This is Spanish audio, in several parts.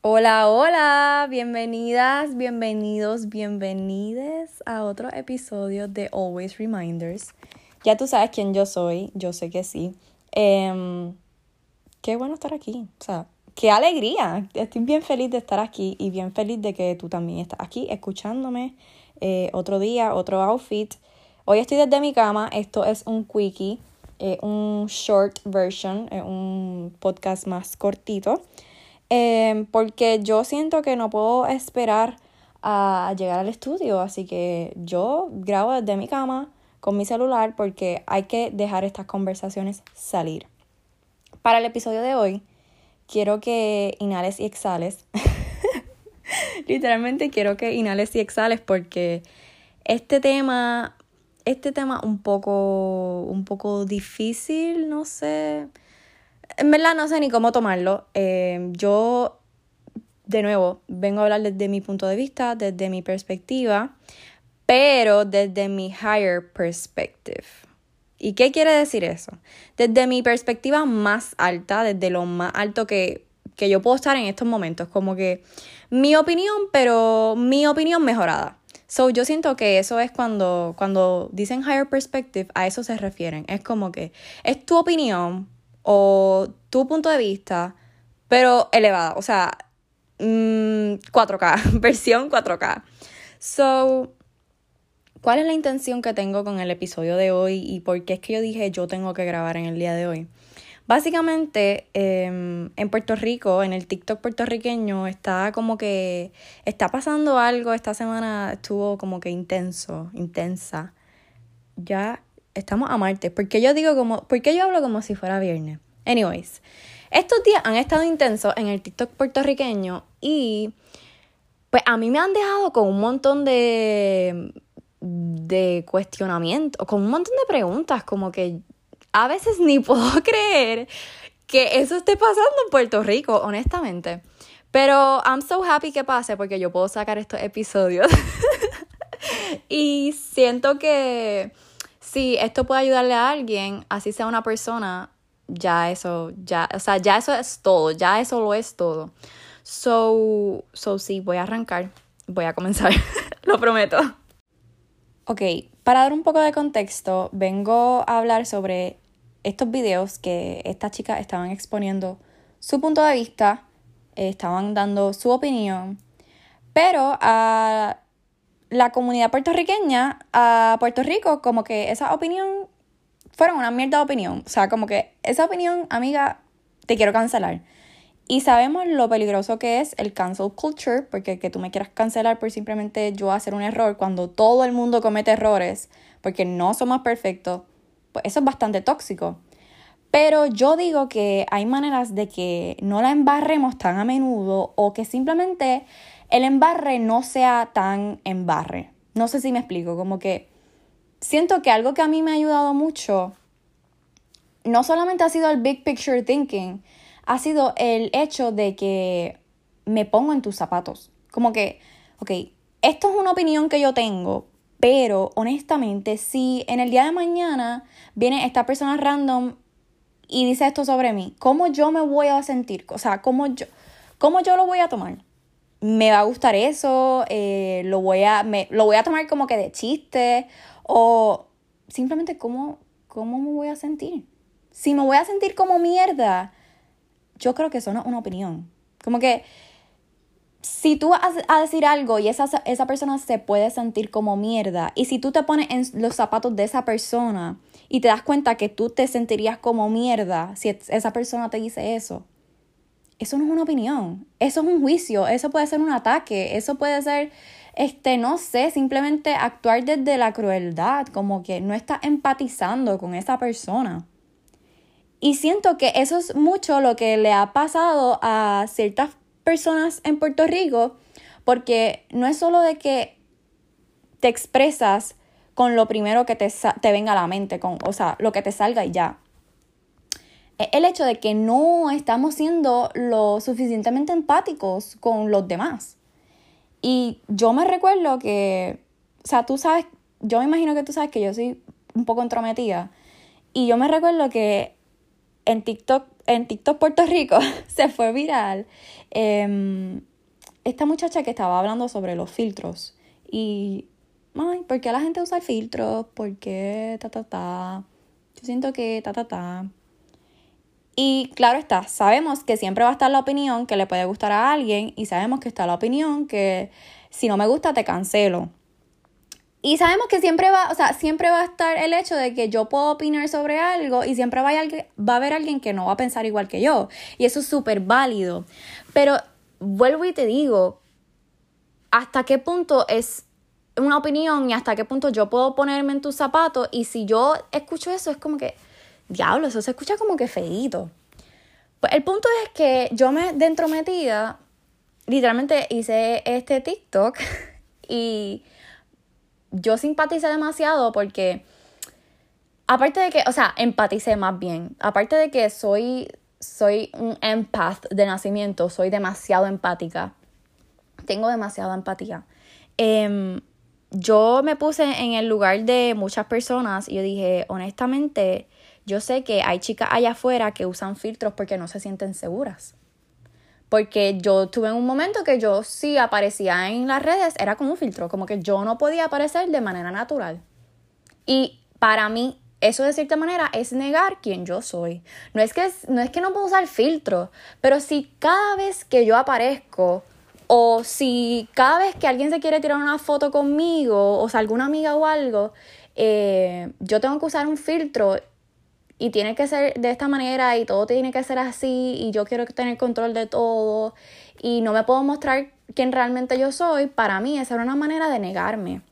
Hola, hola, bienvenidas, bienvenidos, bienvenides a otro episodio de Always Reminders. Ya tú sabes quién yo soy, yo sé que sí. Em, qué bueno estar aquí, o sea, qué alegría. Estoy bien feliz de estar aquí y bien feliz de que tú también estás aquí escuchándome. Eh, otro día, otro outfit. Hoy estoy desde mi cama, esto es un quickie, eh, un short version, eh, un podcast más cortito. Em, porque yo siento que no puedo esperar a llegar al estudio, así que yo grabo desde mi cama con mi celular porque hay que dejar estas conversaciones salir. Para el episodio de hoy, quiero que inhales y exhales. Literalmente quiero que inhales y exhales porque este tema, este tema un poco, un poco difícil, no sé en verdad no sé ni cómo tomarlo. Eh, yo, de nuevo, vengo a hablar desde mi punto de vista, desde mi perspectiva, pero desde mi higher perspective. ¿Y qué quiere decir eso? Desde mi perspectiva más alta, desde lo más alto que, que yo puedo estar en estos momentos, como que mi opinión, pero mi opinión mejorada. So, yo siento que eso es cuando, cuando dicen higher perspective, a eso se refieren. Es como que es tu opinión, o tu punto de vista, pero elevada, o sea, 4K, mm, versión 4K. So, ¿cuál es la intención que tengo con el episodio de hoy y por qué es que yo dije yo tengo que grabar en el día de hoy? Básicamente, em, en Puerto Rico, en el TikTok puertorriqueño, está como que está pasando algo. Esta semana estuvo como que intenso, intensa. Ya estamos a martes. ¿Por qué yo digo como, por qué yo hablo como si fuera viernes? Anyways, estos días han estado intensos en el TikTok puertorriqueño y pues a mí me han dejado con un montón de, de cuestionamientos, con un montón de preguntas, como que a veces ni puedo creer que eso esté pasando en Puerto Rico, honestamente. Pero I'm so happy que pase porque yo puedo sacar estos episodios. y siento que si esto puede ayudarle a alguien, así sea una persona, ya eso, ya, o sea, ya eso es todo, ya eso lo es todo. So, so sí, voy a arrancar, voy a comenzar, lo prometo. Ok, para dar un poco de contexto, vengo a hablar sobre estos videos que estas chicas estaban exponiendo su punto de vista, estaban dando su opinión, pero a la comunidad puertorriqueña a Puerto Rico, como que esa opinión fueron una mierda de opinión. O sea, como que esa opinión, amiga, te quiero cancelar. Y sabemos lo peligroso que es el cancel culture, porque que tú me quieras cancelar por simplemente yo hacer un error cuando todo el mundo comete errores, porque no somos perfectos, pues eso es bastante tóxico. Pero yo digo que hay maneras de que no la embarremos tan a menudo o que simplemente el embarre no sea tan embarre. No sé si me explico, como que siento que algo que a mí me ha ayudado mucho no solamente ha sido el big picture thinking, ha sido el hecho de que me pongo en tus zapatos. Como que, ok, esto es una opinión que yo tengo, pero honestamente, si en el día de mañana viene esta persona random y dice esto sobre mí, ¿cómo yo me voy a sentir? O sea, ¿cómo yo, cómo yo lo voy a tomar? Me va a gustar eso, eh, lo, voy a, me, lo voy a tomar como que de chiste o simplemente cómo, cómo me voy a sentir. Si me voy a sentir como mierda, yo creo que eso no es una opinión. Como que si tú vas a decir algo y esa, esa persona se puede sentir como mierda, y si tú te pones en los zapatos de esa persona y te das cuenta que tú te sentirías como mierda si esa persona te dice eso, eso no es una opinión, eso es un juicio, eso puede ser un ataque, eso puede ser, este, no sé, simplemente actuar desde la crueldad, como que no estás empatizando con esa persona. Y siento que eso es mucho lo que le ha pasado a ciertas personas en Puerto Rico, porque no es solo de que te expresas con lo primero que te, te venga a la mente, con, o sea, lo que te salga y ya el hecho de que no estamos siendo lo suficientemente empáticos con los demás. Y yo me recuerdo que, o sea, tú sabes, yo me imagino que tú sabes que yo soy un poco entrometida. Y yo me recuerdo que en TikTok en TikTok Puerto Rico se fue viral em, esta muchacha que estaba hablando sobre los filtros. Y, ay, ¿por qué la gente usa filtros? ¿Por qué ta, ta, ta? Yo siento que ta, ta, ta. Y claro está, sabemos que siempre va a estar la opinión que le puede gustar a alguien y sabemos que está la opinión que si no me gusta te cancelo. Y sabemos que siempre va, o sea, siempre va a estar el hecho de que yo puedo opinar sobre algo y siempre va a, va a haber alguien que no va a pensar igual que yo. Y eso es súper válido. Pero vuelvo y te digo, ¿hasta qué punto es una opinión y hasta qué punto yo puedo ponerme en tus zapatos? Y si yo escucho eso, es como que, diablo, eso se escucha como que feíto. Pues el punto es que yo me dentro metida, literalmente hice este TikTok y yo simpaticé demasiado porque, aparte de que, o sea, empaticé más bien, aparte de que soy, soy un empath de nacimiento, soy demasiado empática, tengo demasiada empatía. Em, yo me puse en el lugar de muchas personas y yo dije, honestamente, yo sé que hay chicas allá afuera que usan filtros porque no se sienten seguras. Porque yo tuve un momento que yo sí aparecía en las redes, era como un filtro, como que yo no podía aparecer de manera natural. Y para mí, eso de cierta manera es negar quién yo soy. No es que no, es que no puedo usar filtro, pero si cada vez que yo aparezco o si cada vez que alguien se quiere tirar una foto conmigo o sea, alguna amiga o algo, eh, yo tengo que usar un filtro y tiene que ser de esta manera y todo tiene que ser así y yo quiero tener control de todo y no me puedo mostrar quién realmente yo soy, para mí esa era una manera de negarme.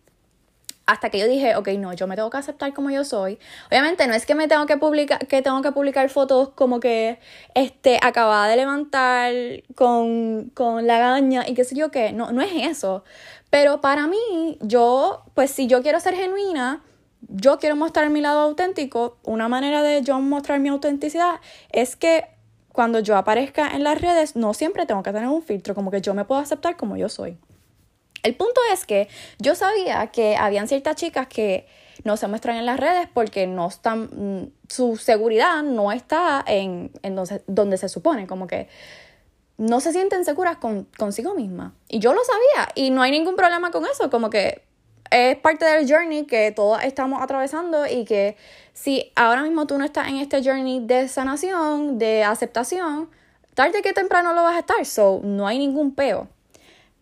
Hasta que yo dije, ok, no, yo me tengo que aceptar como yo soy. Obviamente no es que me tengo que publicar, que tengo que publicar fotos como que este, acabada de levantar con, con la gaña y qué sé yo qué. No, no es eso. Pero para mí, yo, pues si yo quiero ser genuina, yo quiero mostrar mi lado auténtico, una manera de yo mostrar mi autenticidad es que cuando yo aparezca en las redes no siempre tengo que tener un filtro, como que yo me puedo aceptar como yo soy. El punto es que yo sabía que habían ciertas chicas que no se muestran en las redes porque no están, mm, su seguridad no está en, donde, donde, se supone, como que no se sienten seguras con, consigo misma. Y yo lo sabía y no hay ningún problema con eso, como que es parte del journey que todos estamos atravesando y que si ahora mismo tú no estás en este journey de sanación, de aceptación, tarde que temprano lo vas a estar, so no hay ningún peo.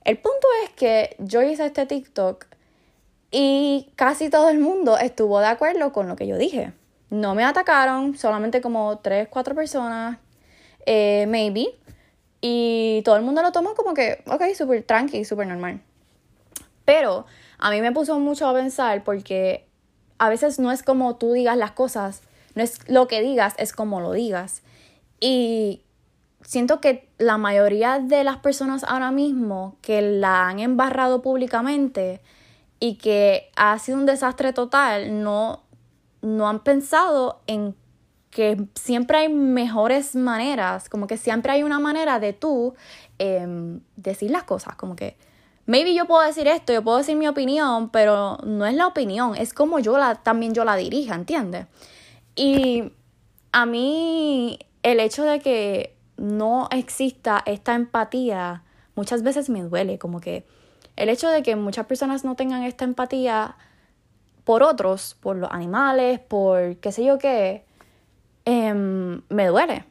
El punto es que yo hice este TikTok y casi todo el mundo estuvo de acuerdo con lo que yo dije. No me atacaron, solamente como 3, 4 personas, eh, maybe. Y todo el mundo lo tomó como que, ok, súper tranqui, súper normal. Pero a mí me puso mucho a pensar porque a veces no es como tú digas las cosas, no es lo que digas, es como lo digas. Y siento que la mayoría de las personas ahora mismo que la han embarrado públicamente y que ha sido un desastre total, no, no han pensado en que siempre hay mejores maneras, como que siempre hay una manera de tú em, decir las cosas, como que maybe yo puedo decir esto, yo puedo decir mi opinión, pero no es la opinión, es como yo la, también yo la dirija, ¿entiendes? Y a mí el hecho de que no exista esta empatía muchas veces me duele, como que el hecho de que muchas personas no tengan esta empatía por otros, por los animales, por qué sé yo qué, em, me duele.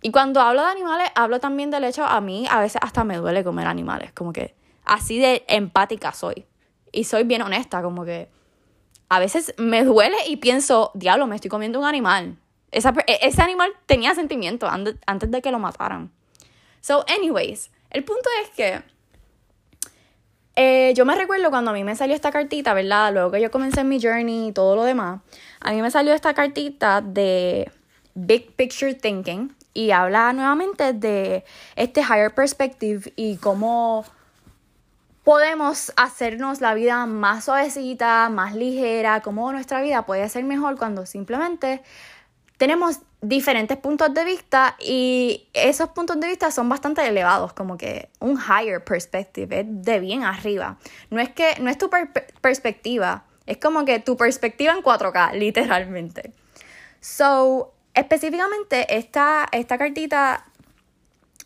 Y cuando hablo de animales, hablo también del hecho, a mí a veces hasta me duele comer animales, como que así de empática soy. Y soy bien honesta, como que a veces me duele y pienso, diablo, me estoy comiendo un animal. E, ese animal tenía sentimiento antes de que lo mataran. So, anyways, el punto es que eh, yo me recuerdo cuando a mí me salió esta cartita, ¿verdad? Luego que yo comencé mi journey y todo lo demás, a mí me salió esta cartita de Big Picture Thinking y habla nuevamente de este higher perspective y cómo podemos hacernos la vida más suavecita, más ligera, cómo nuestra vida puede ser mejor cuando simplemente tenemos diferentes puntos de vista y esos puntos de vista son bastante elevados, como que un higher perspective, es de bien arriba. No es que no es tu perspectiva, es como que tu perspectiva en 4K, literalmente. So, específicamente esta, esta cartita,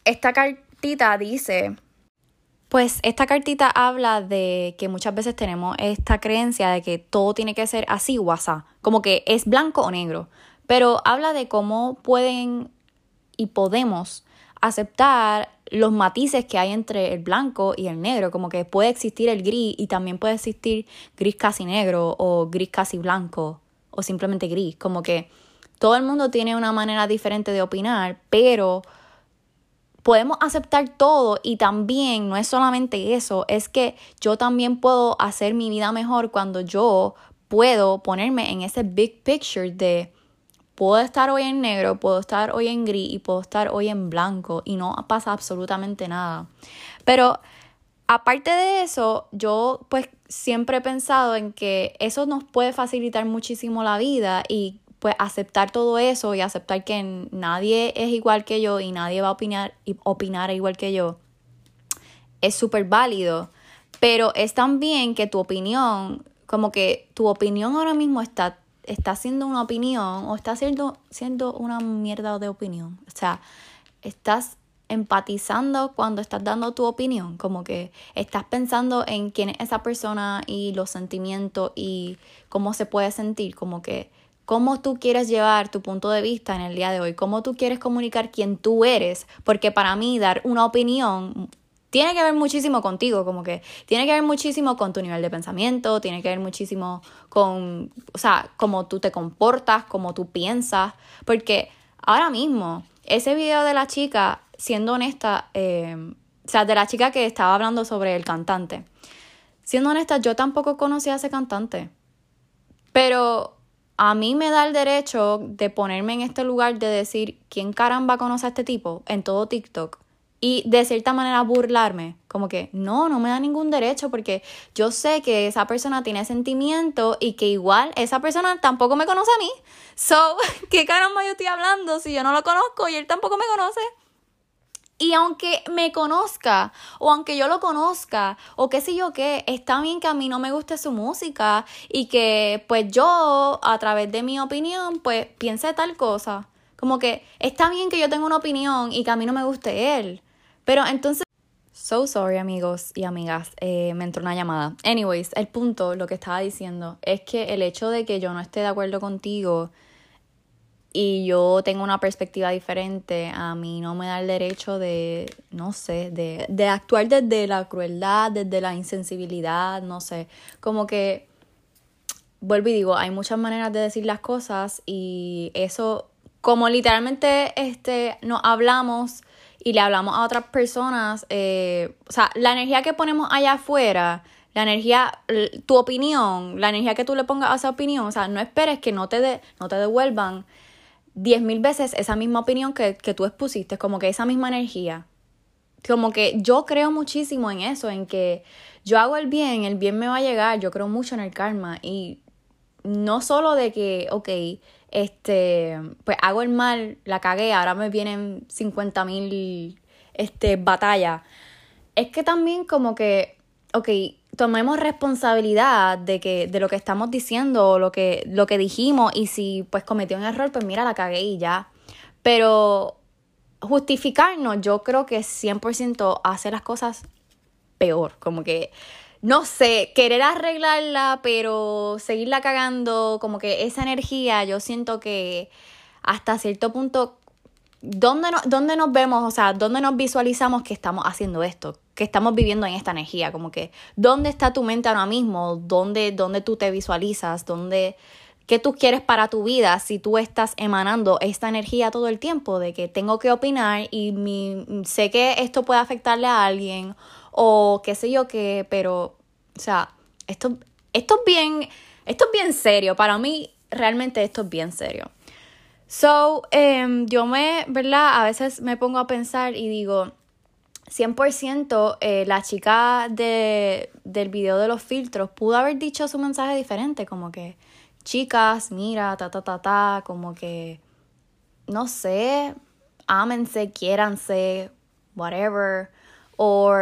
esta cartita dice, pues esta cartita habla de que muchas veces tenemos esta creencia de que todo tiene que ser así o como que es blanco o negro, pero habla de cómo pueden y podemos aceptar los matices que hay entre el blanco y el negro, como que puede existir el gris y también puede existir gris casi negro o gris casi blanco o simplemente gris, como que todo el mundo tiene una manera diferente de opinar, pero podemos aceptar todo y también no es solamente eso, es que yo también puedo hacer mi vida mejor cuando yo puedo ponerme en ese big picture de puedo estar hoy en negro, puedo estar hoy en gris y puedo estar hoy en blanco y no pasa absolutamente nada. Pero aparte de eso, yo pues siempre he pensado en que eso nos puede facilitar muchísimo la vida y pues aceptar todo eso y aceptar que nadie es igual que yo y nadie va a opinar, opinar igual que yo, es súper válido. Pero es también que tu opinión, como que tu opinión ahora mismo está, está siendo una opinión o está siendo, siendo una mierda de opinión. O sea, estás empatizando cuando estás dando tu opinión, como que estás pensando en quién es esa persona y los sentimientos y cómo se puede sentir, como que cómo tú quieres llevar tu punto de vista en el día de hoy, cómo tú quieres comunicar quién tú eres, porque para mí dar una opinión tiene que ver muchísimo contigo, como que tiene que ver muchísimo con tu nivel de pensamiento, tiene que ver muchísimo con, o sea, cómo tú te comportas, cómo tú piensas, porque ahora mismo, ese video de la chica, siendo honesta, eh, o sea, de la chica que estaba hablando sobre el cantante, siendo honesta, yo tampoco conocía a ese cantante, pero a mí me da el derecho de ponerme en este lugar de decir quién caramba conoce a este tipo en todo TikTok y de cierta manera burlarme, como que no, no me da ningún derecho porque yo sé que esa persona tiene sentimiento y que igual esa persona tampoco me conoce a mí. So, ¿qué caramba yo estoy hablando si yo no lo conozco y él tampoco me conoce? Y aunque me conozca, o aunque yo lo conozca, o qué sé yo qué, está bien que a mí no me guste su música y que pues yo, a través de mi opinión, pues piense tal cosa. Como que está bien que yo tenga una opinión y que a mí no me guste él. Pero entonces... So sorry amigos y amigas, eh, me entró una llamada. Anyways, el punto, lo que estaba diciendo, es que el hecho de que yo no esté de acuerdo contigo y yo tengo una perspectiva diferente, a mí no me da el derecho de, no sé, de, de actuar desde la crueldad, desde la insensibilidad, no sé, como que, vuelvo y digo, hay muchas maneras de decir las cosas y eso, como literalmente este, nos hablamos y le hablamos a otras personas, eh, o sea, la energía que ponemos allá afuera, la energía, tu opinión, la energía que tú le pongas a esa opinión, o sea, no esperes que no te, de, no te devuelvan diez mil veces esa misma opinión que, que tú expusiste, como que esa misma energía. Como que yo creo muchísimo en eso, en que yo hago el bien, el bien me va a llegar, yo creo mucho en el karma y no solo de que, ok, este, pues hago el mal, la cagué, ahora me vienen 50 mil este, batallas. Es que también como que, ok, tomemos responsabilidad de que de lo que estamos diciendo o lo que lo que dijimos y si pues cometió un error pues mira la cagué y ya. Pero justificarnos yo creo que 100% hace las cosas peor. Como que no sé, querer arreglarla, pero seguirla cagando, como que esa energía, yo siento que hasta cierto punto ¿dónde, ¿dónde nos vemos, o sea, dónde nos visualizamos que estamos haciendo esto, que estamos viviendo en esta energía? Como que, ¿dónde está tu mente ahora mismo? ¿Dónde, dónde tú te visualizas? ¿Dónde, ¿Qué tú quieres para tu vida si tú estás emanando esta energía todo el tiempo de que tengo que opinar y mi, sé que esto puede afectarle a alguien o qué sé yo qué, pero, o sea, esto, esto es bien, esto es bien serio. Para mí, realmente esto es bien serio. So, um, yo me, ¿verdad? A veces me pongo a pensar y digo, 100% eh, la chica de, del video de los filtros pudo haber dicho su mensaje diferente, como que, chicas, mira, ta, ta, ta, ta, como que, no sé, ámense, quiéranse, whatever. O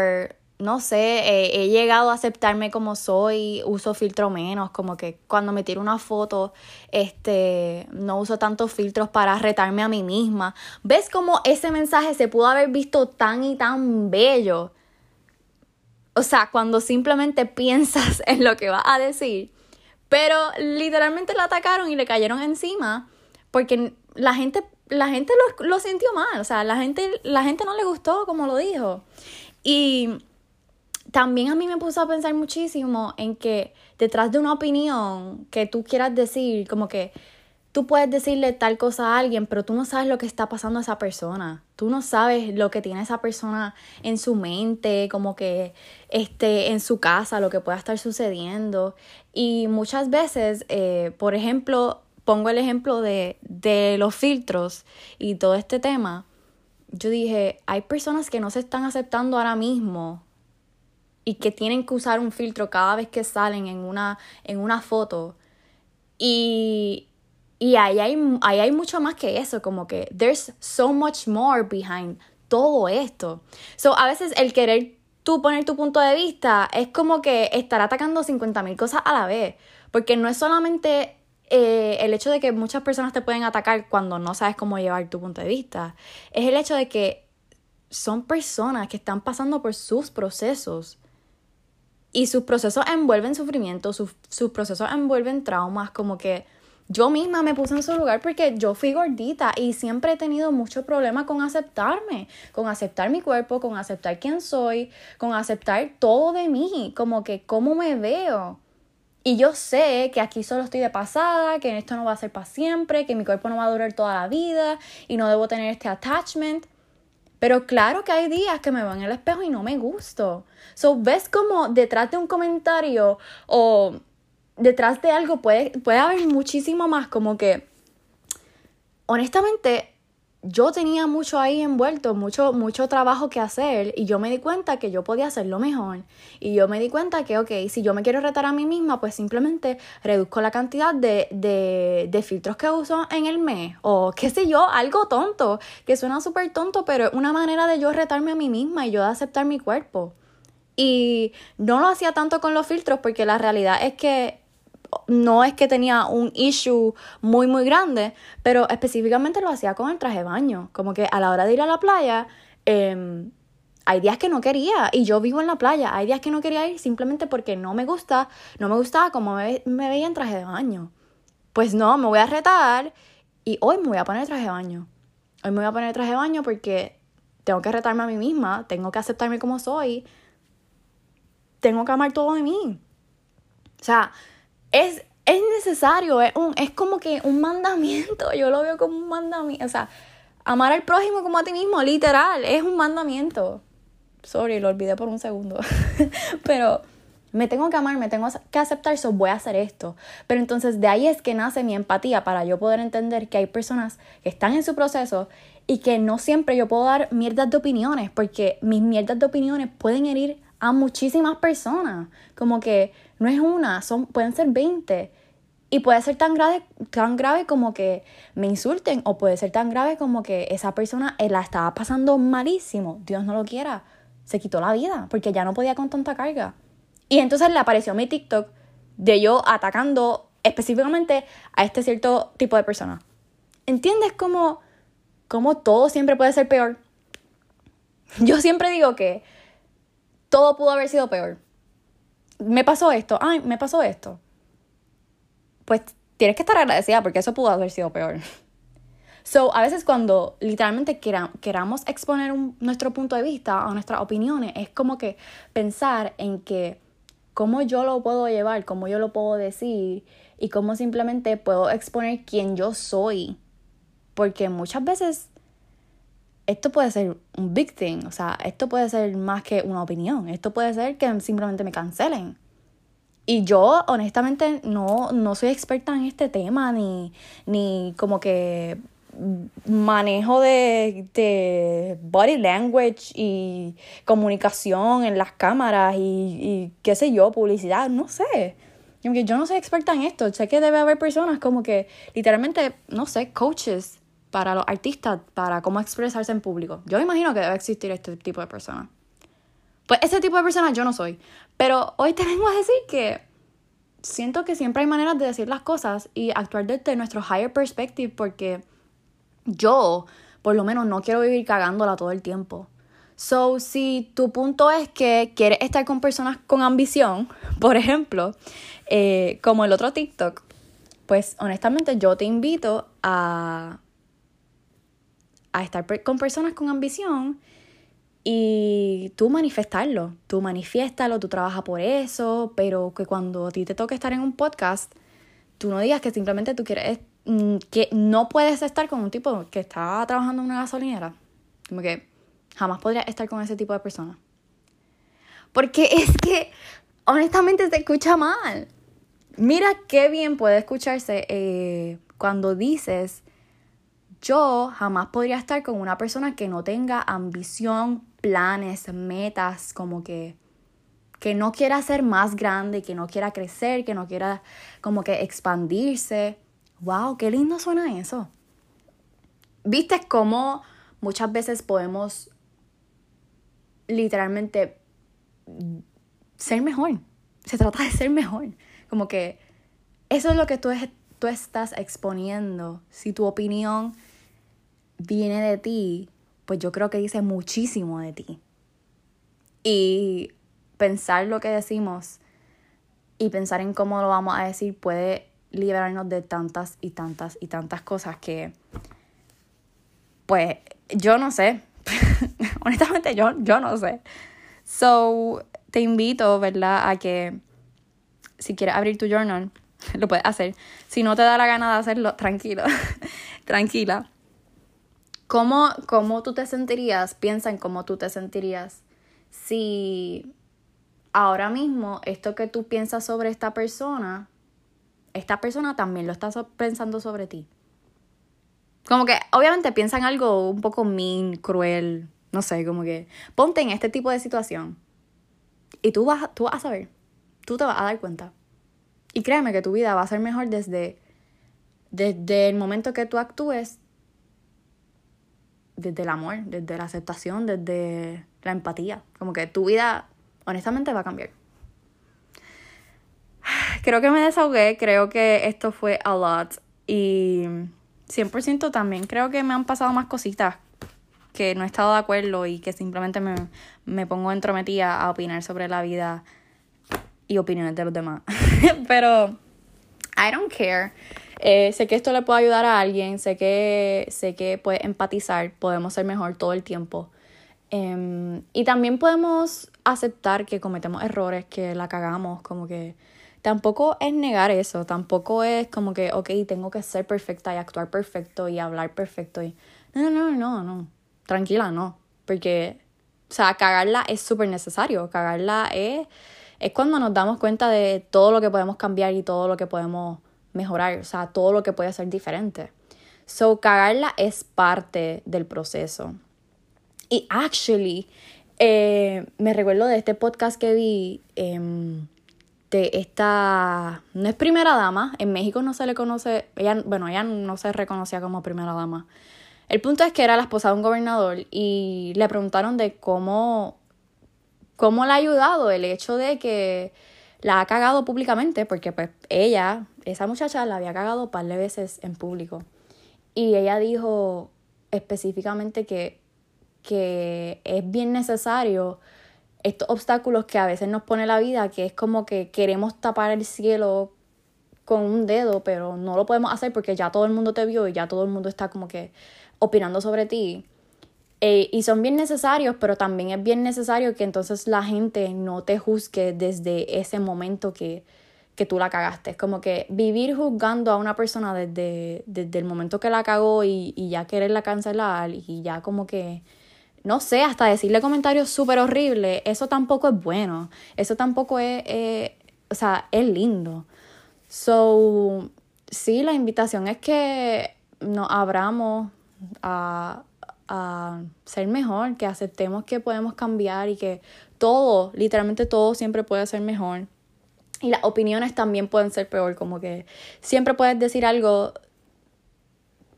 no sé, he llegado a aceptarme como soy, uso filtro menos, como que cuando me tiro una foto, este, no uso tantos filtros para retarme a mí misma. ¿Ves cómo ese mensaje se pudo haber visto tan y tan bello? O sea, cuando simplemente piensas en lo que vas a decir, pero literalmente la atacaron y le cayeron encima porque la gente, la gente lo, lo sintió mal, o sea, la gente, la gente no le gustó como lo dijo. Y también a mí me puso a pensar muchísimo en que detrás de una opinión que tú quieras decir, como que tú puedes decirle tal cosa a alguien, pero tú no sabes lo que está pasando a esa persona. Tú no sabes lo que tiene esa persona en su mente, como que este, en su casa, lo que pueda estar sucediendo. Y muchas veces, eh, por ejemplo, pongo el ejemplo de, de los filtros y todo este tema. Yo dije, hay personas que no se están aceptando ahora mismo y que tienen que usar un filtro cada vez que salen en una, en una foto. Y, y ahí hay, ahí hay mucho más que eso, como que there's so much more behind todo esto. So, a veces el querer tú poner tu punto de vista es como que estar atacando 50.000 cosas a la vez. Porque no es solamente eh, el hecho de que muchas personas te pueden atacar cuando no sabes cómo llevar tu punto de vista. Es el hecho de que son personas que están pasando por sus procesos y sus procesos envuelven sufrimiento, sus, sus procesos envuelven traumas, como que yo misma me puse en su lugar porque yo fui gordita y siempre he tenido mucho problema con aceptarme, con aceptar mi cuerpo, con aceptar quién soy, con aceptar todo de mí, como que cómo me veo. Y yo sé que aquí solo estoy de pasada, que esto no va a ser para siempre, que mi cuerpo no va a durar toda la vida y no debo tener este attachment. Pero claro que hay días que me en el espejo y no me gusto. So, ves como detrás de un comentario o detrás de algo puede, puede haber muchísimo más, como que honestamente yo tenía mucho ahí envuelto, mucho, mucho trabajo que hacer y yo me di cuenta que yo podía hacerlo mejor. Y yo me di cuenta que, ok, si yo me quiero retar a mí misma, pues simplemente reduzco la cantidad de, de, de filtros que uso en el mes. O qué sé yo, algo tonto, que suena súper tonto, pero es una manera de yo retarme a mí misma y yo de aceptar mi cuerpo. Y no lo hacía tanto con los filtros porque la realidad es que no es que tenía un issue muy, muy grande, pero específicamente lo hacía con el traje de baño. Como que a la hora de ir a la playa, em, hay días que no quería y yo vivo en la playa. Hay días que no quería ir simplemente porque no me gusta, no me gustaba como me, veía en traje de baño. Pues no, me voy a retar y hoy me voy a poner traje de baño. Hoy me voy a poner traje de baño porque tengo que retarme a mí misma, tengo que aceptarme como soy, tengo que amar todo de mí. O sea, es, es necesario, es, un, es como que un mandamiento, yo lo veo como un mandamiento, o sea, amar al prójimo como a ti mismo, literal, es un mandamiento. Sorry, lo olvidé por un segundo, pero me tengo que amar, me tengo que aceptar, eso voy a hacer esto. Pero entonces de ahí es que nace mi empatía para yo poder entender que hay personas que están en su proceso y que no siempre yo puedo dar mierdas de opiniones, porque mis mierdas de opiniones pueden herir a muchísimas personas. Como que no es una, son, pueden ser 20. Y puede ser tan grave, tan grave como que me insulten o puede ser tan grave como que esa persona eh, la estaba pasando malísimo. Dios no lo quiera. Se quitó la vida porque ya no podía con tanta carga. Y entonces le apareció mi TikTok de yo atacando específicamente a este cierto tipo de persona. ¿Entiendes cómo, cómo todo siempre puede ser peor? Yo siempre digo que todo pudo haber sido peor. Me pasó esto, ay, me pasó esto. Pues tienes que estar agradecida porque eso pudo haber sido peor. So, a veces cuando literalmente queramos exponer nuestro punto de vista o nuestras opiniones, es como que pensar en que cómo yo lo puedo llevar, cómo yo lo puedo decir y cómo simplemente puedo exponer quién yo soy. Porque muchas veces esto puede ser un big thing, o sea, esto puede ser más que una opinión, esto puede ser que simplemente me cancelen. Y yo honestamente no, no soy experta en este tema, ni, ni como que manejo de, de body language y comunicación en las cámaras y, y qué sé yo, publicidad, no sé. Yo no soy experta en esto, sé que debe haber personas como que literalmente, no sé, coaches para los artistas, para cómo expresarse en público. Yo imagino que debe existir este tipo de personas. Pues ese tipo de persona yo no soy. Pero hoy te vengo a decir que siento que siempre hay maneras de decir las cosas y actuar desde nuestro higher perspective porque yo, por lo menos, no quiero vivir cagándola todo el tiempo. So, si tu punto es que quieres estar con personas con ambición, por ejemplo, eh, como el otro TikTok, pues honestamente yo te invito a, a estar con personas con ambición y tú manifestarlo, tú manifiéstalo, tú trabajas por eso, pero que cuando a ti te toque estar en un podcast, tú no digas que simplemente tú quieres, mm, que no puedes estar con un tipo que está trabajando en una gasolinera. Como que Jamás podría estar con ese tipo de persona. Porque es que, honestamente, se escucha mal. Mira qué bien puede escucharse eh, cuando dices, yo jamás podría estar con una persona que no tenga ambición, planes, metas, como que que no quiera ser más grande, que no quiera crecer, que no quiera como que expandirse. ¡Wow! ¡Qué lindo suena eso! ¿Viste cómo muchas veces podemos literalmente ser mejor. Se trata de ser mejor. Como que eso es lo que tú, tú estás exponiendo. Si tu opinión viene de ti, pues yo creo que dice muchísimo de ti. Y pensar lo que decimos y pensar en cómo lo vamos a decir puede liberarnos de tantas y tantas y tantas cosas que, pues, yo no sé, Honestamente, yo, yo no sé. So, te invito, ¿verdad? A que si quieres abrir tu journal, lo puedes hacer. Si no te da la gana de hacerlo, tranquilo, tranquila. ¿Cómo, ¿Cómo tú te sentirías? Piensa en cómo tú te sentirías si ahora mismo esto que tú piensas sobre esta persona, esta persona también lo está pensando sobre ti. Como que obviamente piensan algo un poco mean, cruel, no sé, como que ponte en este tipo de situación y tú vas, tú vas a saber, tú te vas a dar cuenta. Y créeme que tu vida va a ser mejor desde, desde el momento que tú actúes, desde el amor, desde la aceptación, desde la empatía. Como que tu vida honestamente va a cambiar. Creo que me desahogué, creo que esto fue a lot y 100% también creo que me han pasado más cositas que no he estado de acuerdo y que simplemente me, me pongo entrometida a opinar sobre la vida y opiniones de los demás. Pero I don't care. Eh, sé que esto le puede ayudar a alguien, sé que, sé que puede empatizar, podemos ser mejor todo el tiempo. Em, y también podemos aceptar que cometemos errores, que la cagamos, como que tampoco es negar eso, tampoco es como que, ok, tengo que ser perfecta y actuar perfecto y hablar perfecto. Y... No, no, no, no, no tranquila, no. Porque, o sea, cagarla es súper necesario. Cagarla es, es cuando nos damos cuenta de todo lo que podemos cambiar y todo lo que podemos mejorar. O sea, todo lo que puede ser diferente. So, cagarla es parte del proceso. Y actually, eh, me recuerdo de este podcast que vi em, de esta. No es primera dama. En México no se le conoce. Ella, bueno, ella no se reconocía como primera dama. El punto es que era la esposa de un gobernador y le preguntaron de cómo, cómo le ha ayudado el hecho de que la ha cagado públicamente, porque pues ella, esa muchacha la había cagado un par de veces en público. Y ella dijo específicamente que, que es bien necesario estos obstáculos que a veces nos pone la vida, que es como que queremos tapar el cielo con un dedo, pero no lo podemos hacer porque ya todo el mundo te vio y ya todo el mundo está como que opinando sobre ti. Eh, y son bien necesarios, pero también es bien necesario que entonces la gente no te juzgue desde ese momento que, que tú la cagaste. Como que vivir juzgando a una persona desde, desde el momento que la cagó y, y ya quererla cancelar y ya como que, no sé, hasta decirle comentarios súper horribles, eso tampoco es bueno. Eso tampoco es, eh, o sea, es lindo. So, sí, la invitación es que nos abramos a, a ser mejor, que aceptemos que podemos cambiar y que todo, literalmente todo siempre puede ser mejor. Y las opiniones también pueden ser peor, como que siempre puedes decir algo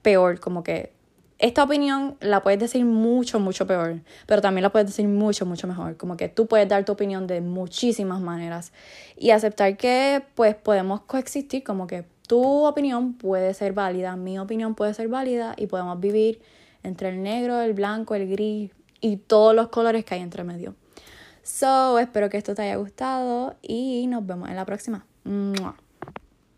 peor, como que esta opinión la puedes decir mucho, mucho peor, pero también la puedes decir mucho, mucho mejor. Como que tú puedes dar tu opinión de muchísimas maneras y aceptar que pues podemos coexistir, como que tu opinión puede ser válida, mi opinión puede ser válida y podemos vivir entre el negro, el blanco, el gris y todos los colores que hay entre medio. So, espero que esto te haya gustado y nos vemos en la próxima.